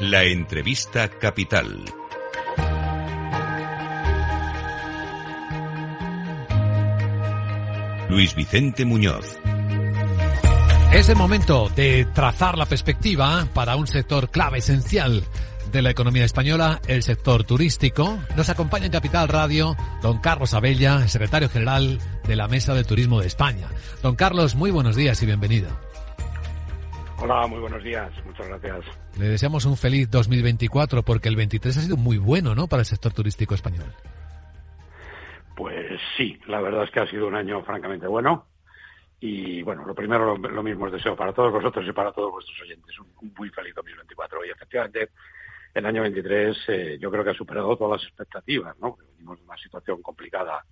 La entrevista capital. Luis Vicente Muñoz. Es el momento de trazar la perspectiva para un sector clave esencial de la economía española, el sector turístico. Nos acompaña en Capital Radio don Carlos Abella, secretario general de la Mesa de Turismo de España. Don Carlos, muy buenos días y bienvenido. Hola, muy buenos días. Muchas gracias. Le deseamos un feliz 2024 porque el 23 ha sido muy bueno, ¿no?, para el sector turístico español. Pues sí, la verdad es que ha sido un año francamente bueno. Y bueno, lo primero, lo, mismo os deseo para todos vosotros y para todos vuestros oyentes. Un, muy feliz 2024. Y efectivamente, el año 23 eh, yo creo que ha superado todas las expectativas, ¿no? Venimos de una situación complicada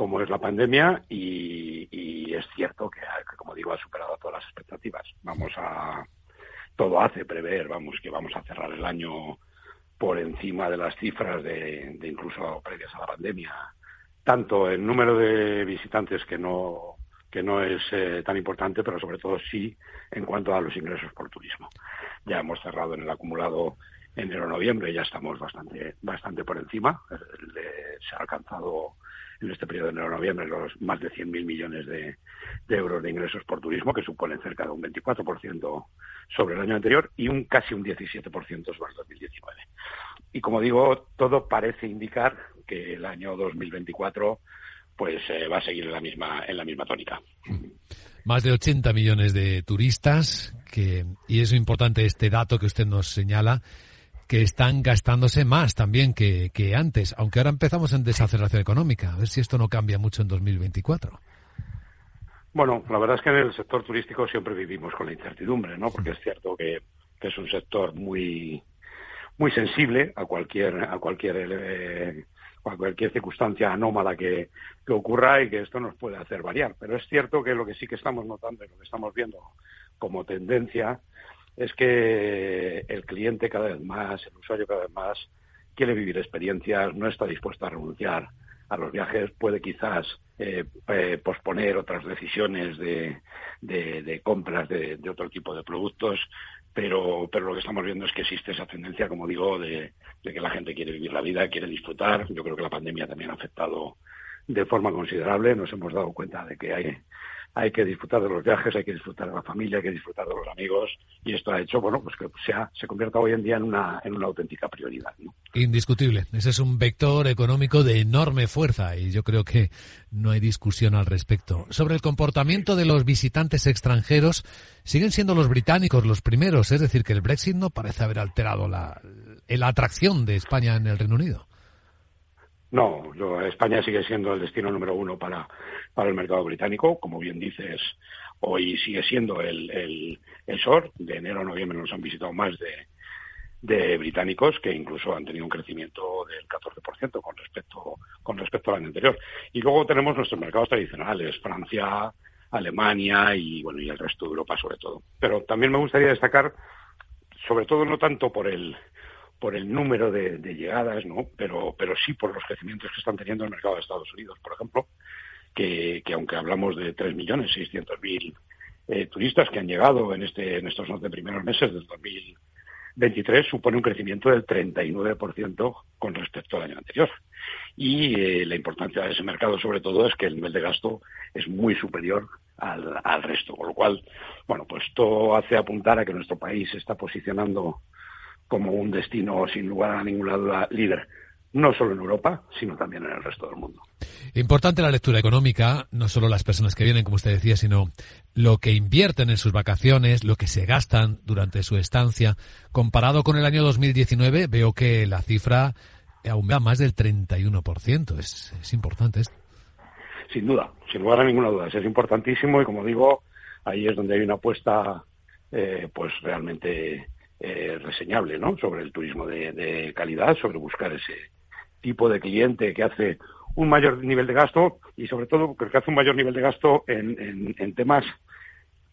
como es la pandemia y, es cierto que, como digo, ha superado todas las expectativas. Vamos a, todo hace prever, vamos, que vamos a cerrar el año por encima de las cifras de, incluso previas a la pandemia, tanto el número de visitantes que no que no es eh, tan importante, pero sobre todo sí en cuanto a los ingresos por turismo. Ya hemos cerrado en el acumulado enero-noviembre, ya estamos bastante bastante por encima. se ha alcanzado en este periodo de enero-noviembre los más de 100.000 millones de, euros de ingresos por turismo, que suponen cerca de un 24% sobre el año anterior y un casi un 17% sobre el 2019. Y como digo, todo parece indicar que el año 2024 pues eh, va a seguir en la misma en la misma tónica. Más de 80 millones de turistas que y es importante este dato que usted nos señala que están gastándose más también que, que antes, aunque ahora empezamos en desaceleración económica. A ver si esto no cambia mucho en 2024. Bueno, la verdad es que en el sector turístico siempre vivimos con la incertidumbre, ¿no? Porque es cierto que, es un sector muy muy sensible a cualquier a cualquier eh, a cualquier circunstancia anómala que, que, ocurra y que esto nos puede hacer variar. Pero es cierto que lo que sí que estamos notando y lo que estamos viendo como tendencia es que el cliente cada vez más, el usuario cada vez más, quiere vivir experiencias, no está dispuesto a renunciar a los viajes, puede quizás eh, eh, posponer otras decisiones de, de, compras de, otro tipo de productos, pero, pero lo que estamos viendo es que existe esa tendencia, como digo, de, de que la gente quiere vivir la vida, quiere disfrutar. Yo creo que la pandemia también ha afectado de forma considerable. Nos hemos dado cuenta de que hay hay que disfrutar de los viajes, hay que disfrutar de la familia, hay que disfrutar de los amigos y esto ha hecho, bueno, pues que sea, se convierta hoy en día en una, auténtica prioridad. Indiscutible. Ese es un vector económico de enorme fuerza y yo creo que no hay discusión al respecto. Sobre el comportamiento de los visitantes extranjeros, siguen siendo los británicos los primeros, es decir, que el Brexit no parece haber alterado la atracción de España en el Reino Unido. No, España sigue siendo el destino número uno para, para el mercado británico. Como bien dices, hoy sigue siendo el, el, el SOR. De enero a noviembre nos han visitado más de, de británicos que incluso han tenido un crecimiento del 14% con respecto, con respecto al año anterior. Y luego tenemos nuestros mercados tradicionales, Francia, Alemania y, bueno, y el resto de Europa sobre todo. Pero también me gustaría destacar, sobre todo no tanto por el, por el número de, llegadas, ¿no? Pero, pero sí por los crecimientos que están teniendo el mercado de Estados Unidos, por ejemplo, que, que aunque hablamos de 3.600.000 eh, turistas que han llegado en, este, en estos 11 primeros meses del 2023, supone un crecimiento del 39% con respecto al año anterior. Y eh, la importancia de ese mercado, sobre todo, es que el nivel de gasto es muy superior al, al resto, con lo cual, bueno, pues todo hace apuntar a que nuestro país se está posicionando como un destino sin lugar a ninguna duda líder, no solo en Europa, sino también en el resto del mundo. Importante la lectura económica, no solo las personas que vienen, como usted decía, sino lo que invierten en sus vacaciones, lo que se gastan durante su estancia. Comparado con el año 2019, veo que la cifra aumenta más del 31%. Es, es importante esto. Sin duda, sin lugar a ninguna duda. Es importantísimo y, como digo, ahí es donde hay una apuesta eh, pues realmente eh, reseñable ¿no? sobre el turismo de, calidad, sobre buscar ese tipo de cliente que hace un mayor nivel de gasto y sobre todo que hace un mayor nivel de gasto en, temas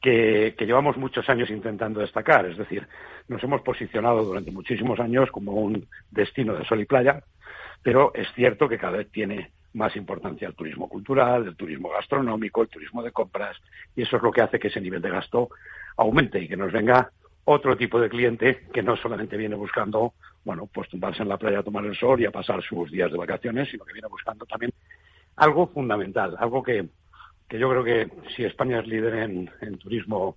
que, llevamos muchos años intentando destacar. Es decir, nos hemos posicionado durante muchísimos años como un destino de sol y playa, pero es cierto que cada vez tiene más importancia el turismo cultural, el turismo gastronómico, el turismo de compras, y eso es lo que hace que ese nivel de gasto aumente y que nos venga otro tipo de cliente que no solamente viene buscando, bueno, pues tumbarse en la playa a tomar el sol y a pasar sus días de vacaciones, sino que viene buscando también algo fundamental, algo que, que yo creo que si España es líder en, en turismo,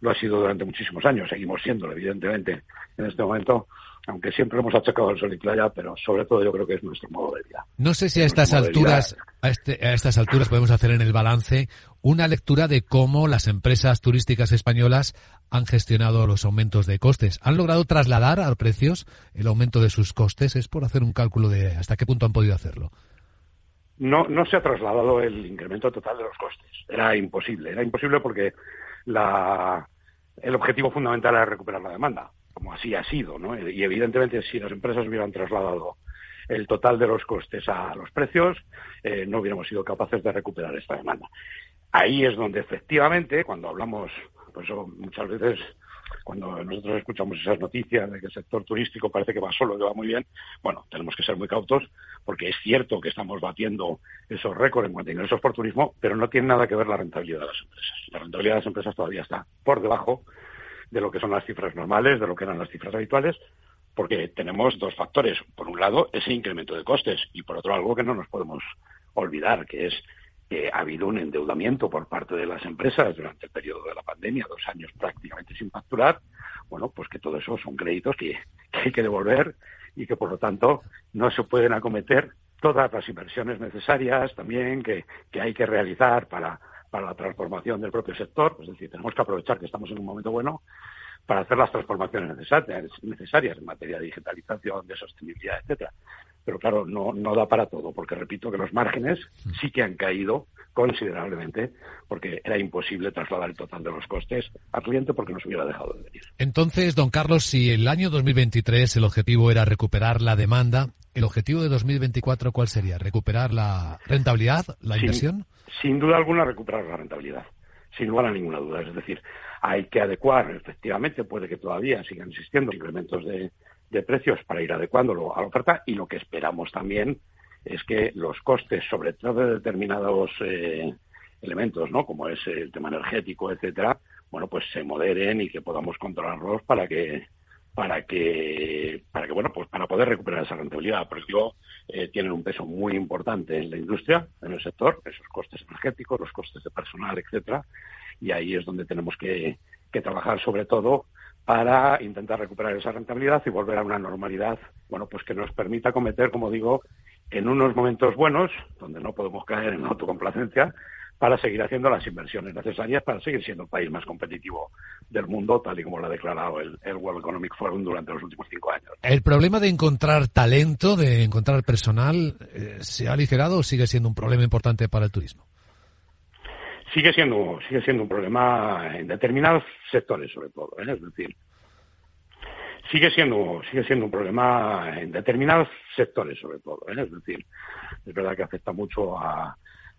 lo ha sido durante muchísimos años, seguimos siendo, evidentemente, en este momento, aunque siempre hemos achacado al sol y playa, pero sobre todo yo creo que es nuestro modo de vida. No sé si a estas alturas, a, este, a estas alturas podemos hacer en el balance una lectura de cómo las empresas turísticas españolas han gestionado los aumentos de costes. ¿Han logrado trasladar a precios el aumento de sus costes? Es por hacer un cálculo de hasta qué punto han podido hacerlo. No, no se ha trasladado el incremento total de los costes. Era imposible. Era imposible porque la, el objetivo fundamental era recuperar la demanda como así ha sido, ¿no? Y evidentemente si las empresas hubieran trasladado el total de los costes a los precios, eh, no hubiéramos sido capaces de recuperar esta demanda. Ahí es donde efectivamente, cuando hablamos, pues muchas veces cuando nosotros escuchamos esas noticias de que el sector turístico parece que va solo, que va muy bien, bueno, tenemos que ser muy cautos porque es cierto que estamos batiendo esos récords en cuanto a ingresos por turismo, pero no tiene nada que ver la rentabilidad de las empresas. La rentabilidad de las empresas todavía está por debajo de lo que son las cifras normales, de lo que eran las cifras habituales, porque tenemos dos factores. Por un lado, ese incremento de costes y por otro, algo que no nos podemos olvidar, que es que ha habido un endeudamiento por parte de las empresas durante el periodo de la pandemia, dos años prácticamente sin facturar. Bueno, pues que todo eso son créditos que, hay que devolver y que por lo tanto no se pueden acometer todas las inversiones necesarias también que, que hay que realizar para para la transformación del propio sector. Es decir, tenemos que aprovechar que estamos en un momento bueno para hacer las transformaciones necesarias en materia de digitalización, de sostenibilidad, etcétera. Pero claro, no, no da para todo, porque repito que los márgenes sí que han caído considerablemente, porque era imposible trasladar el total de los costes al cliente porque nos hubiera dejado de venir. Entonces, don Carlos, si el año 2023 el objetivo era recuperar la demanda, ¿el objetivo de 2024 cuál sería? ¿Recuperar la rentabilidad, la inversión? sin duda alguna recuperar la rentabilidad, sin lugar a ninguna duda. Es decir, hay que adecuar, efectivamente, puede que todavía sigan existiendo incrementos de, precios para ir adecuándolo a la oferta y lo que esperamos también es que los costes, sobre todo de determinados eh, elementos, ¿no? como es el tema energético, etcétera, bueno, pues se moderen y que podamos controlarlos para que para que, para que bueno, pues para poder recuperar esa rentabilidad. Porque digo, eh, tienen un peso muy importante en la industria, en el sector, esos costes energéticos, los costes de personal, etcétera, y ahí es donde tenemos que, que trabajar sobre todo para intentar recuperar esa rentabilidad y volver a una normalidad, bueno, pues que nos permita cometer, como digo, en unos momentos buenos, donde no podemos caer en autocomplacencia, para seguir haciendo las inversiones necesarias para seguir siendo el país más competitivo del mundo, tal y como lo ha declarado el, World Economic Forum durante los últimos cinco años. ¿El problema de encontrar talento, de encontrar personal, eh, se ha aligerado o sigue siendo un problema importante para el turismo? Sigue siendo, sigue siendo un problema en determinados sectores, sobre todo. ¿eh? Es decir, sigue siendo, sigue siendo un problema en determinados sectores, sobre todo. ¿eh? Es decir, es verdad que afecta mucho a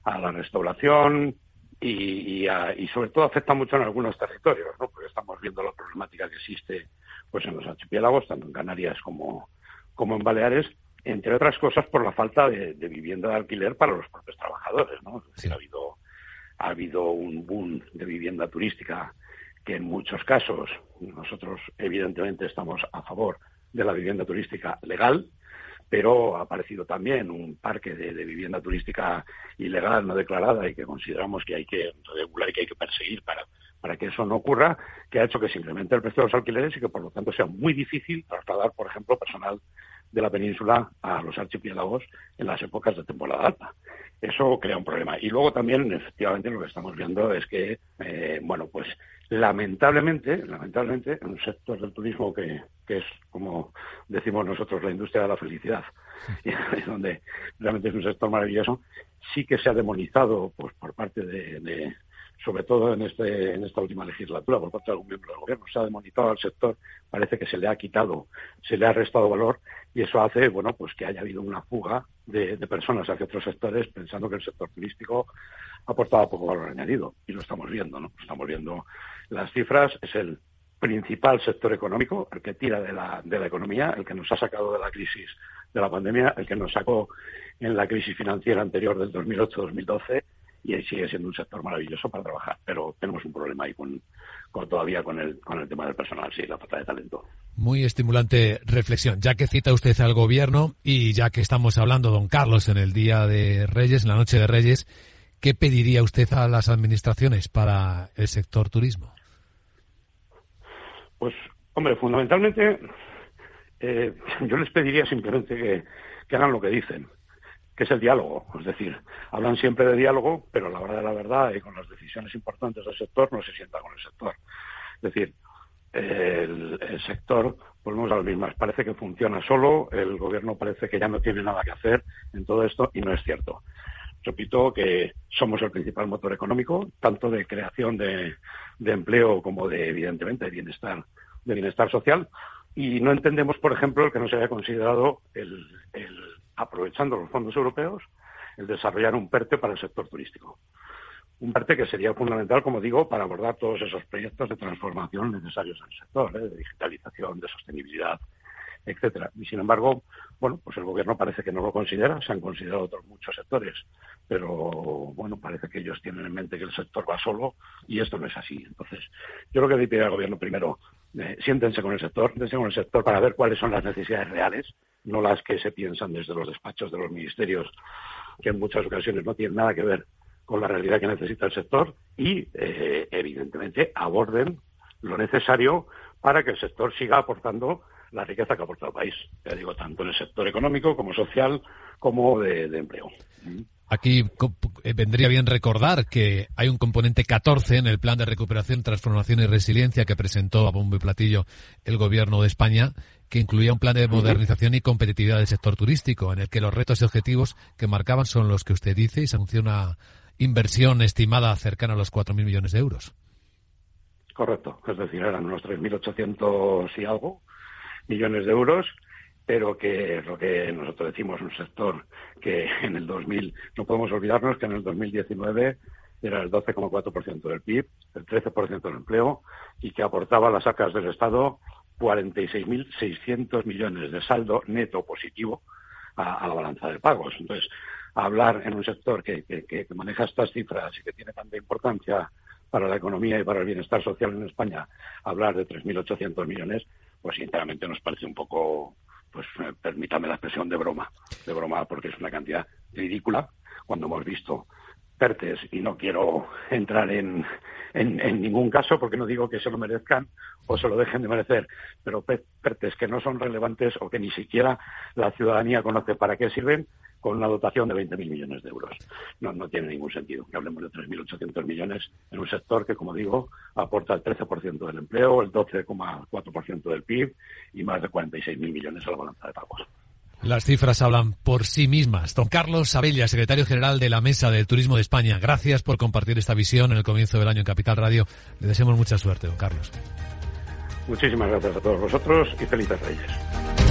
a la restauración y, y, sobre todo afecta mucho en algunos territorios, ¿no? porque estamos viendo la problemática que existe pues en los archipiélagos, tanto en Canarias como, como en Baleares, entre otras cosas por la falta de, vivienda de alquiler para los propios trabajadores. ¿no? ha, habido, ha habido un boom de vivienda turística que en muchos casos nosotros evidentemente estamos a favor de la vivienda turística legal, pero ha aparecido también un parque de, vivienda turística ilegal, no declarada, y que consideramos que hay que regular y que hay que perseguir para, para que eso no ocurra, que ha hecho que se incremente el precio de los alquileres y que por lo tanto sea muy difícil trasladar, por ejemplo, personal de la península a los archipiélagos en las épocas de temporada alta. Eso crea un problema. Y luego también, efectivamente, lo que estamos viendo es que, eh, bueno, pues lamentablemente, lamentablemente, en un sector del turismo que, que es, como decimos nosotros, la industria de la felicidad, y donde realmente es un sector maravilloso, sí que se ha demonizado pues, por parte de, sobre todo en, este, en esta última legislatura, por parte de algún miembro del gobierno, se ha demonizado al sector, parece que se le ha quitado, se le ha restado valor, y eso hace, bueno, pues que haya habido una fuga de, personas hacia otros sectores pensando que el sector turístico aportaba poco valor añadido, y lo estamos viendo, ¿no? Estamos viendo las cifras, es el principal sector económico, el que tira de la, de la economía, el que nos ha sacado de la crisis de la pandemia, el que nos sacó en la crisis financiera anterior del 2008-2012 y sigue siendo un sector maravilloso para trabajar, pero tenemos un problema ahí con, todavía con el, con el tema del personal, sí, la falta de talento. Muy estimulante reflexión. Ya que cita usted al gobierno y ya que estamos hablando, don Carlos, en el día de Reyes, en la noche de Reyes, ¿qué pediría usted a las administraciones para el sector turismo? Pues, hombre, fundamentalmente eh, yo les pediría simplemente que, que hagan lo que dicen, que es el diálogo. Es decir, hablan siempre de diálogo, pero a la hora de la verdad y con las decisiones importantes del sector no se sientan con el sector. Es decir, el, sector, volvemos a lo mismo, parece que funciona solo, el gobierno parece que ya no tiene nada que hacer en todo esto y no es cierto. Repito que somos el principal motor económico, tanto de creación de, de empleo como de, evidentemente, de bienestar, de bienestar social, y no entendemos, por ejemplo, el que no se haya considerado, el, el, aprovechando los fondos europeos, el desarrollar un PERTE para el sector turístico un parte que sería fundamental, como digo, para abordar todos esos proyectos de transformación necesarios en el sector, ¿eh? de digitalización, de sostenibilidad, etcétera. Y sin embargo, bueno, pues el gobierno parece que no lo considera, se han considerado otros muchos sectores, pero bueno, parece que ellos tienen en mente que el sector va solo y esto no es así. Entonces, yo creo que le pide al gobierno primero, eh, siéntense con el sector, siéntense con el sector para ver cuáles son las necesidades reales, no las que se piensan desde los despachos de los ministerios, que en muchas ocasiones no tienen nada que ver con la realidad que necesita el sector y, eh, evidentemente, aborden lo necesario para que el sector siga aportando la riqueza que aporta el país. Ya digo, tanto en el sector económico como social como de, empleo. Aquí eh, vendría bien recordar que hay un componente 14 en el Plan de Recuperación, Transformación y Resiliencia que presentó a bombo y platillo el Gobierno de España, que incluía un plan de modernización y competitividad del sector turístico, en el que los retos y objetivos que marcaban son los que usted dice y se anunció una inversión estimada cercana a los 4.000 millones de euros. Correcto, es decir, eran unos 3.800 y algo millones de euros, pero que es lo que nosotros decimos, un sector que en el 2000, no podemos olvidarnos que en el 2019 era el 12,4% del PIB, el 13% del empleo y que aportaba a las arcas del Estado 46.600 millones de saldo neto positivo a, la balanza de pagos. Entonces, hablar en un sector que, maneja estas cifras y que tiene tanta importancia para la economía y para el bienestar social en España, hablar de 3.800 millones, pues sinceramente nos parece un poco, pues eh, permítame la expresión de broma, de broma porque es una cantidad ridícula cuando hemos visto PERTES y no quiero entrar en, ningún caso porque no digo que se lo merezcan o se lo dejen de merecer, pero PERTES que no son relevantes o que ni siquiera la ciudadanía conoce para qué sirven con una dotación de 20.000 millones de euros. No, no tiene ningún sentido que hablemos de 3.800 millones en un sector que, como digo, aporta el 13% del empleo, el 12,4% del PIB y más de 46.000 millones a la balanza de pagos. Las cifras hablan por sí mismas. Don Carlos Abella, secretario general de la Mesa del Turismo de España, gracias por compartir esta visión en el comienzo del año en Capital Radio. Le deseamos mucha suerte, don Carlos. Muchísimas gracias a todos vosotros y felices Reyes.